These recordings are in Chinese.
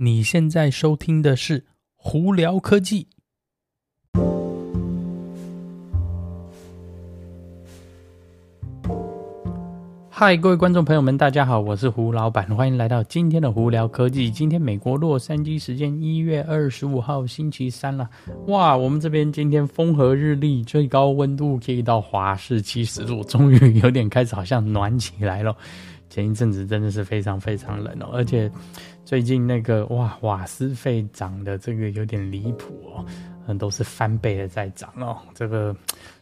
你现在收听的是《胡聊科技》。嗨，各位观众朋友们，大家好，我是胡老板，欢迎来到今天的《胡聊科技》。今天美国洛杉矶时间一月二十五号星期三了，哇，我们这边今天风和日丽，最高温度可以到华氏七十度，终于有点开始好像暖起来了。前一阵子真的是非常非常冷哦，而且最近那个哇，瓦斯费涨的这个有点离谱哦，嗯，都是翻倍的在涨哦，这个。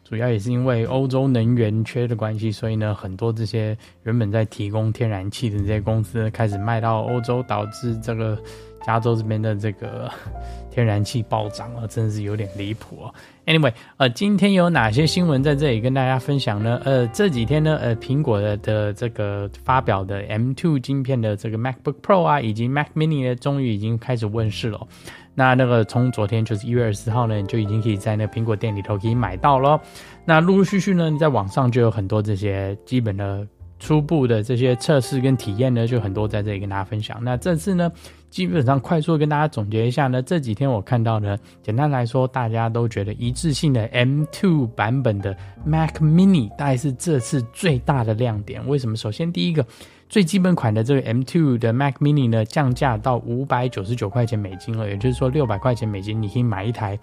主要也是因为欧洲能源缺的关系，所以呢，很多这些原本在提供天然气的这些公司开始卖到欧洲，导致这个加州这边的这个 天然气暴涨了，真是有点离谱哦。Anyway，呃，今天有哪些新闻在这里跟大家分享呢？呃，这几天呢，呃，苹果的的这个发表的 M2 晶片的这个 MacBook Pro 啊，以及 Mac Mini 呢，终于已经开始问世了。那那个从昨天就是一月二十号呢，你就已经可以在那苹果店里头可以买到了。那陆陆续续呢，你在网上就有很多这些基本的初步的这些测试跟体验呢，就很多在这里跟大家分享。那这次呢，基本上快速跟大家总结一下呢，这几天我看到呢，简单来说，大家都觉得一致性的 M2 版本的 Mac Mini 大概是这次最大的亮点。为什么？首先第一个。最基本款的这个 M2 的 Mac Mini 呢，降价到五百九十九块钱美金了，也就是说六百块钱美金，你可以买一台，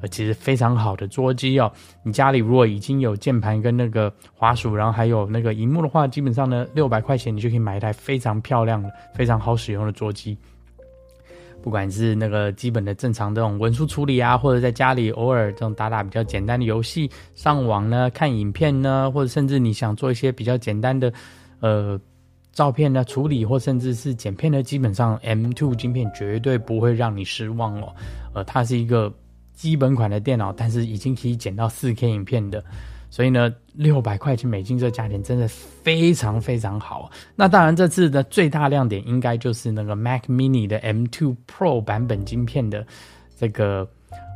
呃，其实非常好的桌机哦。你家里如果已经有键盘跟那个滑鼠，然后还有那个荧幕的话，基本上呢，六百块钱你就可以买一台非常漂亮的、非常好使用的桌机。不管是那个基本的正常这种文书处理啊，或者在家里偶尔这种打打比较简单的游戏、上网呢、看影片呢，或者甚至你想做一些比较简单的，呃。照片的处理或甚至是剪片呢，基本上 M2 晶片绝对不会让你失望哦。呃，它是一个基本款的电脑，但是已经可以剪到 4K 影片的，所以呢，六百块钱美金这价钱真的非常非常好。那当然，这次的最大亮点应该就是那个 Mac Mini 的 M2 Pro 版本晶片的这个。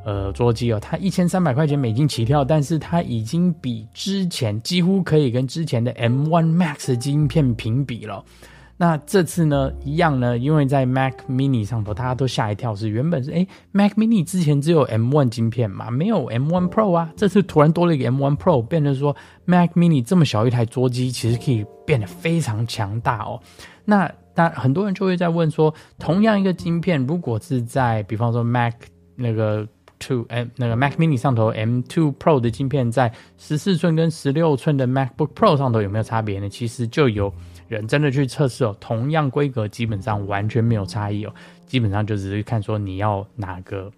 呃，桌机哦，它一千三百块钱美金起跳，但是它已经比之前几乎可以跟之前的 M1 Max 晶片平比了。那这次呢，一样呢，因为在 Mac Mini 上头，大家都吓一跳，是原本是诶 Mac Mini 之前只有 M1 晶片嘛，没有 M1 Pro 啊，这次突然多了一个 M1 Pro，变成说 Mac Mini 这么小一台桌机，其实可以变得非常强大哦。那当然很多人就会在问说，同样一个晶片，如果是在比方说 Mac 那个。Two M 那个 Mac Mini 上头 M2 Pro 的晶片在十四寸跟十六寸的 MacBook Pro 上头有没有差别呢？其实就有人真的去测试哦，同样规格基本上完全没有差异哦，基本上就只是看说你要哪个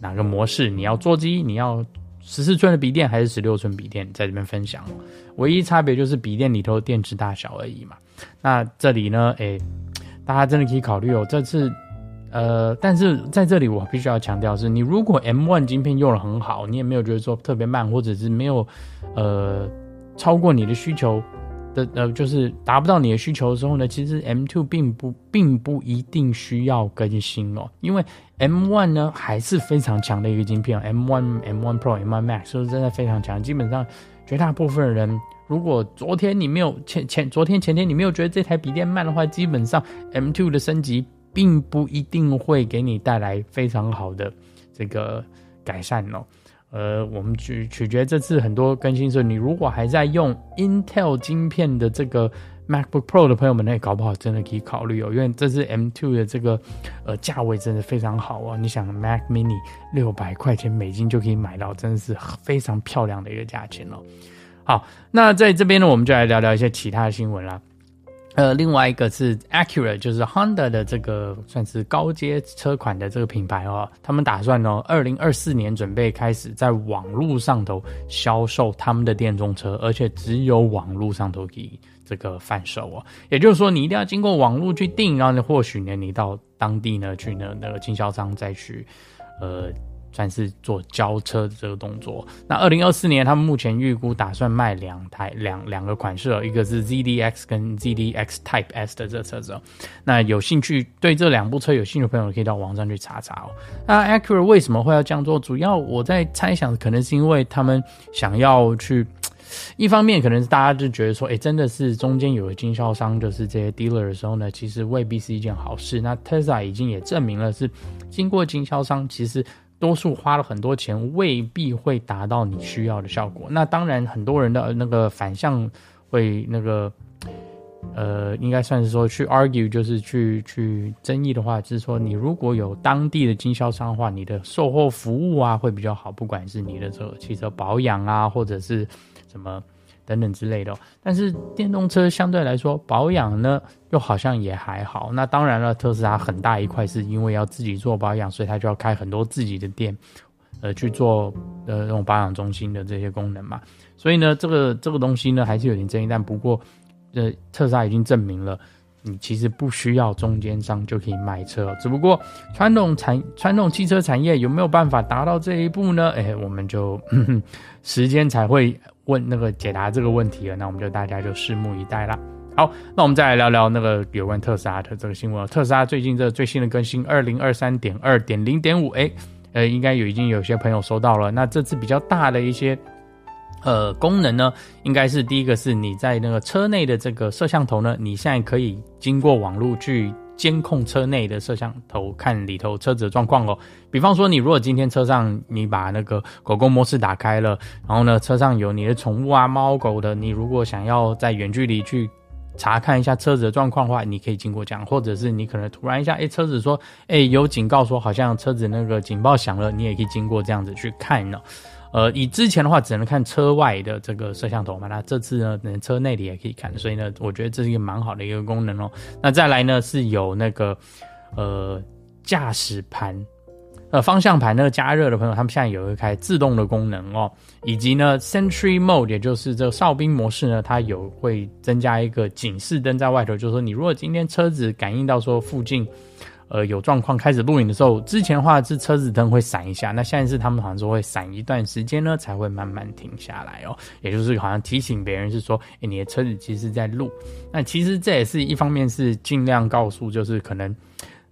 哪个模式，你要座机，你要十四寸的笔电还是十六寸笔电，在这边分享，唯一差别就是笔电里头电池大小而已嘛。那这里呢，哎，大家真的可以考虑哦，这次。呃，但是在这里我必须要强调是，你如果 M1 晶片用的很好，你也没有觉得说特别慢，或者是没有呃超过你的需求的呃，就是达不到你的需求的时候呢，其实 M2 并不并不一定需要更新哦，因为 M1 呢还是非常强的一个晶片，M1 M1 Pro M1 Max 是真的非常强，基本上绝大部分人，如果昨天你没有前前昨天前天你没有觉得这台笔电慢的话，基本上 M2 的升级。并不一定会给你带来非常好的这个改善哦，呃，我们取取决这次很多更新，所以你如果还在用 Intel 晶片的这个 MacBook Pro 的朋友们，那搞不好真的可以考虑哦，因为这次 M2 的这个呃价位真的非常好哦。你想 Mac Mini 六百块钱美金就可以买到，真的是非常漂亮的一个价钱哦。好，那在这边呢，我们就来聊聊一些其他的新闻啦。呃，另外一个是 Acura，就是 Honda 的这个算是高阶车款的这个品牌哦，他们打算呢，二零二四年准备开始在网络上头销售他们的电动车，而且只有网络上头可以这个贩售哦。也就是说，你一定要经过网络去订，然后呢，或许呢，你到当地呢去呢那个经销商再去，呃。算是做交车的这个动作。那二零二四年，他们目前预估打算卖两台两两个款式，一个是 ZDX 跟 ZDX Type S 的这个车子。那有兴趣对这两部车有兴趣的朋友，可以到网上去查查哦。那 Acura 为什么会要这样做？主要我在猜想，可能是因为他们想要去一方面可能是大家就觉得说，哎，真的是中间有个经销商，就是这些 dealer 的时候呢，其实未必是一件好事。那 Tesla 已经也证明了是经过经销商，其实多数花了很多钱，未必会达到你需要的效果。那当然，很多人的那个反向会那个。呃，应该算是说去 argue，就是去去争议的话，就是说你如果有当地的经销商的话，你的售后服务啊会比较好，不管是你的这个汽车保养啊，或者是什么等等之类的。但是电动车相对来说保养呢，又好像也还好。那当然了，特斯拉很大一块是因为要自己做保养，所以他就要开很多自己的店，呃，去做呃那种保养中心的这些功能嘛。所以呢，这个这个东西呢还是有点争议，但不过。这特斯拉已经证明了，你其实不需要中间商就可以卖车，只不过传统产传统汽车产业有没有办法达到这一步呢？哎，我们就 时间才会问那个解答这个问题了。那我们就大家就拭目以待啦。好，那我们再来聊聊那个有关特斯拉的这个新闻。特斯拉最近这最新的更新二零二三点二点零点五，哎，呃，应该有已经有些朋友收到了。那这次比较大的一些。呃，功能呢，应该是第一个是你在那个车内的这个摄像头呢，你现在可以经过网络去监控车内的摄像头，看里头车子的状况哦。比方说，你如果今天车上你把那个狗狗模式打开了，然后呢，车上有你的宠物啊，猫狗的，你如果想要在远距离去查看一下车子的状况的话，你可以经过这样，或者是你可能突然一下，哎，车子说，哎，有警告说好像车子那个警报响了，你也可以经过这样子去看呢。呃，以之前的话只能看车外的这个摄像头嘛，那这次呢，能车内里也可以看，所以呢，我觉得这是一个蛮好的一个功能哦。那再来呢，是有那个呃驾驶盘，呃方向盘那个加热的朋友，他们现在有一个开自动的功能哦，以及呢 Sentry Mode，也就是这个哨兵模式呢，它有会增加一个警示灯在外头，就是说你如果今天车子感应到说附近。呃，有状况开始录影的时候，之前的话是车子灯会闪一下，那现在是他们好像说会闪一段时间呢，才会慢慢停下来哦。也就是好像提醒别人是说，哎，你的车子其实在录。那其实这也是一方面是尽量告诉，就是可能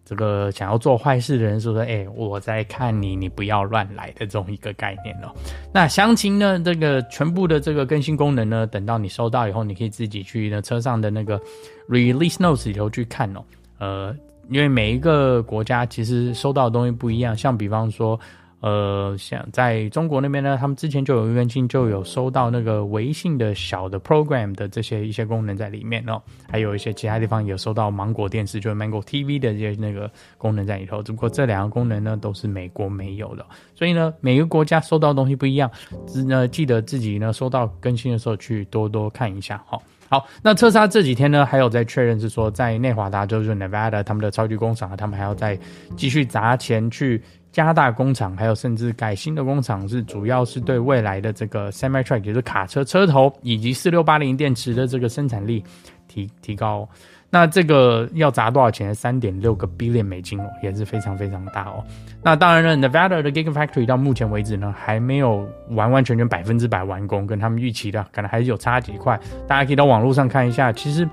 这个想要做坏事的人说说，哎，我在看你，你不要乱来的这种一个概念哦。那详情呢，这个全部的这个更新功能呢，等到你收到以后，你可以自己去呢车上的那个 Release Notes 里头去看哦。呃。因为每一个国家其实收到的东西不一样，像比方说，呃，像在中国那边呢，他们之前就有一个更新，就有收到那个微信的小的 program 的这些一些功能在里面哦，还有一些其他地方有收到芒果电视，就是 Mango TV 的这些那个功能在里头。只不过这两个功能呢，都是美国没有的，所以呢，每个国家收到的东西不一样，只呢记得自己呢收到更新的时候去多多看一下哈。好，那特斯拉这几天呢，还有在确认是说，在内华达州就是 Nevada 他们的超级工厂，他们还要再继续砸钱去加大工厂，还有甚至改新的工厂，是主要是对未来的这个 Semi Truck，也就是卡车车头以及四六八零电池的这个生产力提提高。那这个要砸多少钱？三点六个 billion 美金哦，也是非常非常大哦。那当然了，Nevada 的 Gigafactory 到目前为止呢，还没有完完全全百分之百完工，跟他们预期的可能还是有差几块。大家可以到网络上看一下，其实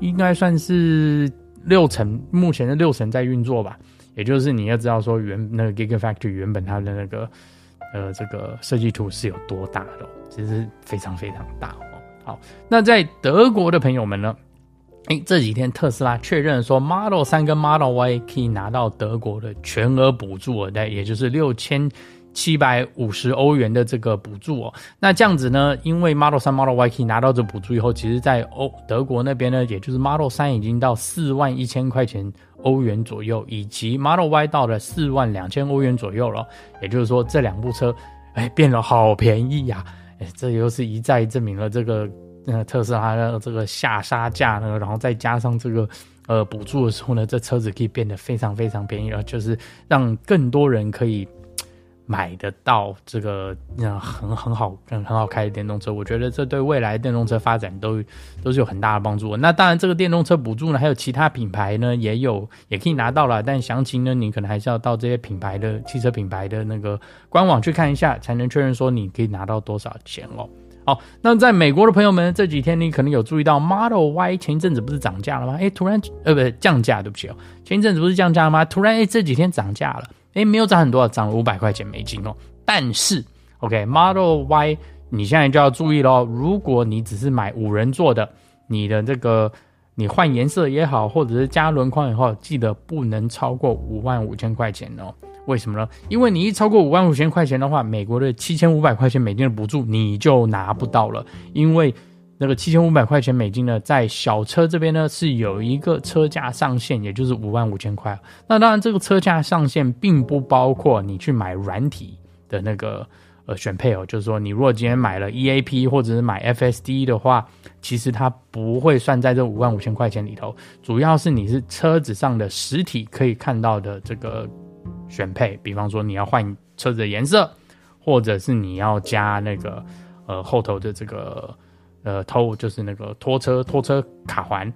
应该算是六成，目前的六成在运作吧。也就是你要知道说原那个 Gigafactory 原本它的那个呃这个设计图是有多大的，其实非常非常大哦。好，那在德国的朋友们呢？哎，这几天特斯拉确认说，Model 3跟 Model Y 可以拿到德国的全额补助，对，也就是六千七百五十欧元的这个补助哦。那这样子呢，因为 Model 3、Model Y 可以拿到这补助以后，其实在欧德国那边呢，也就是 Model 3已经到四万一千块钱欧元左右，以及 Model Y 到了四万两千欧元左右了。也就是说，这两部车哎变得好便宜呀！哎，这又是一再证明了这个。那特斯拉的这个下杀价呢，然后再加上这个呃补助的时候呢，这车子可以变得非常非常便宜了，就是让更多人可以买得到这个嗯很很好很很好开的电动车。我觉得这对未来电动车发展都都是有很大的帮助。那当然，这个电动车补助呢，还有其他品牌呢也有也可以拿到了，但详情呢，你可能还是要到这些品牌的汽车品牌的那个官网去看一下，才能确认说你可以拿到多少钱哦。好，那在美国的朋友们，这几天你可能有注意到 Model Y 前一阵子不是涨价了吗？哎，突然呃，不降价，对不起哦，前一阵子不是降价了吗？突然哎，这几天涨价了，哎，没有涨很多，涨了五百块钱美金哦。但是，OK，Model Y 你现在就要注意喽。如果你只是买五人座的，你的这个你换颜色也好，或者是加轮框以后，记得不能超过五万五千块钱哦。为什么呢？因为你一超过五万五千块钱的话，美国的七千五百块钱美金的补助你就拿不到了。因为那个七千五百块钱美金呢，在小车这边呢是有一个车价上限，也就是五万五千块。那当然，这个车价上限并不包括你去买软体的那个呃选配哦，就是说你如果今天买了 EAP 或者是买 FSD 的话，其实它不会算在这五万五千块钱里头。主要是你是车子上的实体可以看到的这个。选配，比方说你要换车子的颜色，或者是你要加那个呃后头的这个呃头，就是那个拖车拖车卡环，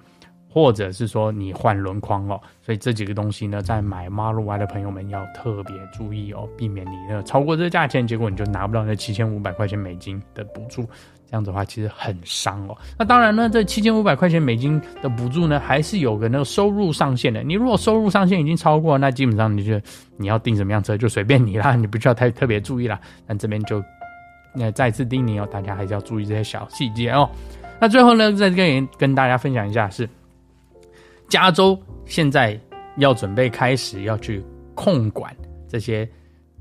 或者是说你换轮框哦。所以这几个东西呢，在买 Model Y 的朋友们要特别注意哦，避免你呢超过这个价钱，结果你就拿不到那七千五百块钱美金的补助。这样子的话，其实很伤哦。那当然呢，这七千五百块钱美金的补助呢，还是有个那个收入上限的。你如果收入上限已经超过，那基本上你就你要订什么样车就随便你啦，你不需要太特别注意啦。但这边就那再次叮咛哦，大家还是要注意这些小细节哦。那最后呢，在这边跟大家分享一下是，加州现在要准备开始要去控管这些。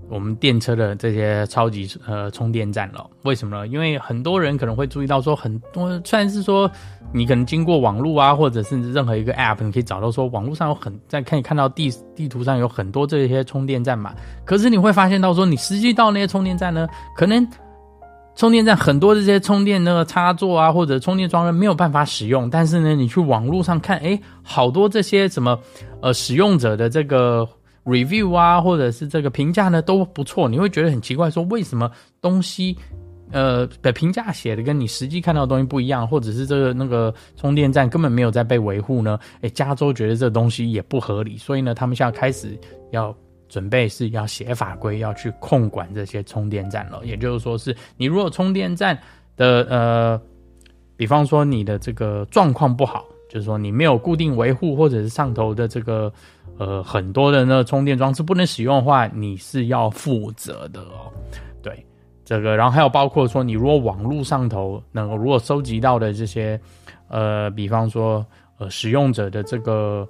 我们电车的这些超级呃充电站了，为什么呢？因为很多人可能会注意到说，很多虽然是说你可能经过网络啊，或者甚至任何一个 App，你可以找到说网络上有很在可以看到地地图上有很多这些充电站嘛。可是你会发现到说，你实际到那些充电站呢，可能充电站很多这些充电那个插座啊，或者充电桩呢没有办法使用。但是呢，你去网络上看，诶，好多这些什么呃使用者的这个。review 啊，或者是这个评价呢都不错，你会觉得很奇怪，说为什么东西，呃的评价写的跟你实际看到的东西不一样，或者是这个那个充电站根本没有在被维护呢？诶，加州觉得这东西也不合理，所以呢，他们现在开始要准备是要写法规，要去控管这些充电站了。也就是说，是你如果充电站的呃，比方说你的这个状况不好。就是说，你没有固定维护，或者是上头的这个呃很多的那充电装置不能使用的话，你是要负责的哦。对，这个，然后还有包括说，你如果网络上头能够如果收集到的这些呃，比方说呃使用者的这个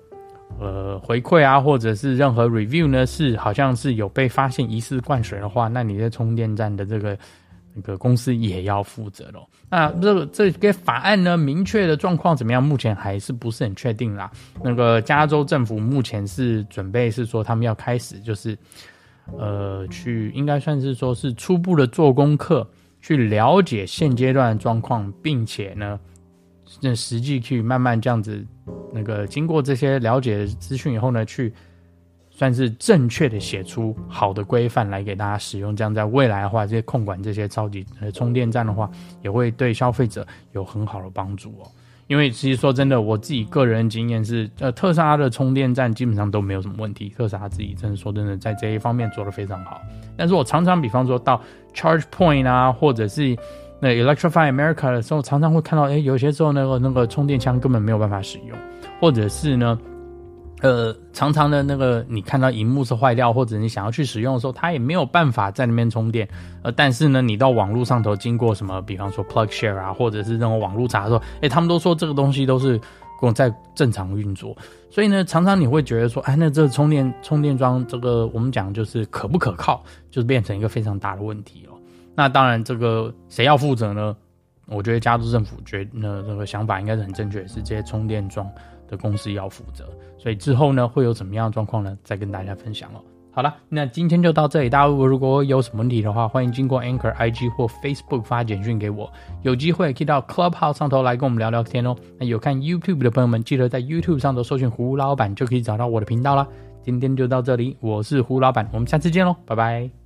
呃回馈啊，或者是任何 review 呢，是好像是有被发现疑似灌水的话，那你的充电站的这个。那个公司也要负责喽。那这个这个法案呢，明确的状况怎么样？目前还是不是很确定啦。那个加州政府目前是准备是说，他们要开始就是，呃，去应该算是说是初步的做功课，去了解现阶段的状况，并且呢，那实际去慢慢这样子，那个经过这些了解资讯以后呢，去。算是正确的写出好的规范来给大家使用，这样在未来的话，这些控管这些超级呃充电站的话，也会对消费者有很好的帮助哦。因为其实说真的，我自己个人经验是，呃，特斯拉的充电站基本上都没有什么问题，特斯拉自己真的说真的在这一方面做得非常好。但是我常常比方说到 Charge Point 啊，或者是那 Electrify America 的时候，常常会看到，哎，有些时候那个那个充电枪根本没有办法使用，或者是呢。呃，常常的那个，你看到荧幕是坏掉，或者你想要去使用的时候，它也没有办法在那边充电。呃，但是呢，你到网络上头经过什么，比方说 PlugShare 啊，或者是那种网络查的时候，哎，他们都说这个东西都是在正常运作。所以呢，常常你会觉得说，哎，那这个充电充电桩这个我们讲就是可不可靠，就是变成一个非常大的问题哦。那当然，这个谁要负责呢？我觉得加州政府觉得呢，这个想法应该是很正确，是这些充电桩的公司要负责。所以之后呢，会有怎么样的状况呢？再跟大家分享哦。好了，那今天就到这里。大家如果有什么问题的话，欢迎经过 Anchor IG 或 Facebook 发简讯给我。有机会可以到 Clubhouse 上头来跟我们聊聊天哦。那有看 YouTube 的朋友们，记得在 YouTube 上头搜寻胡老板，就可以找到我的频道啦。今天就到这里，我是胡老板，我们下次见喽，拜拜。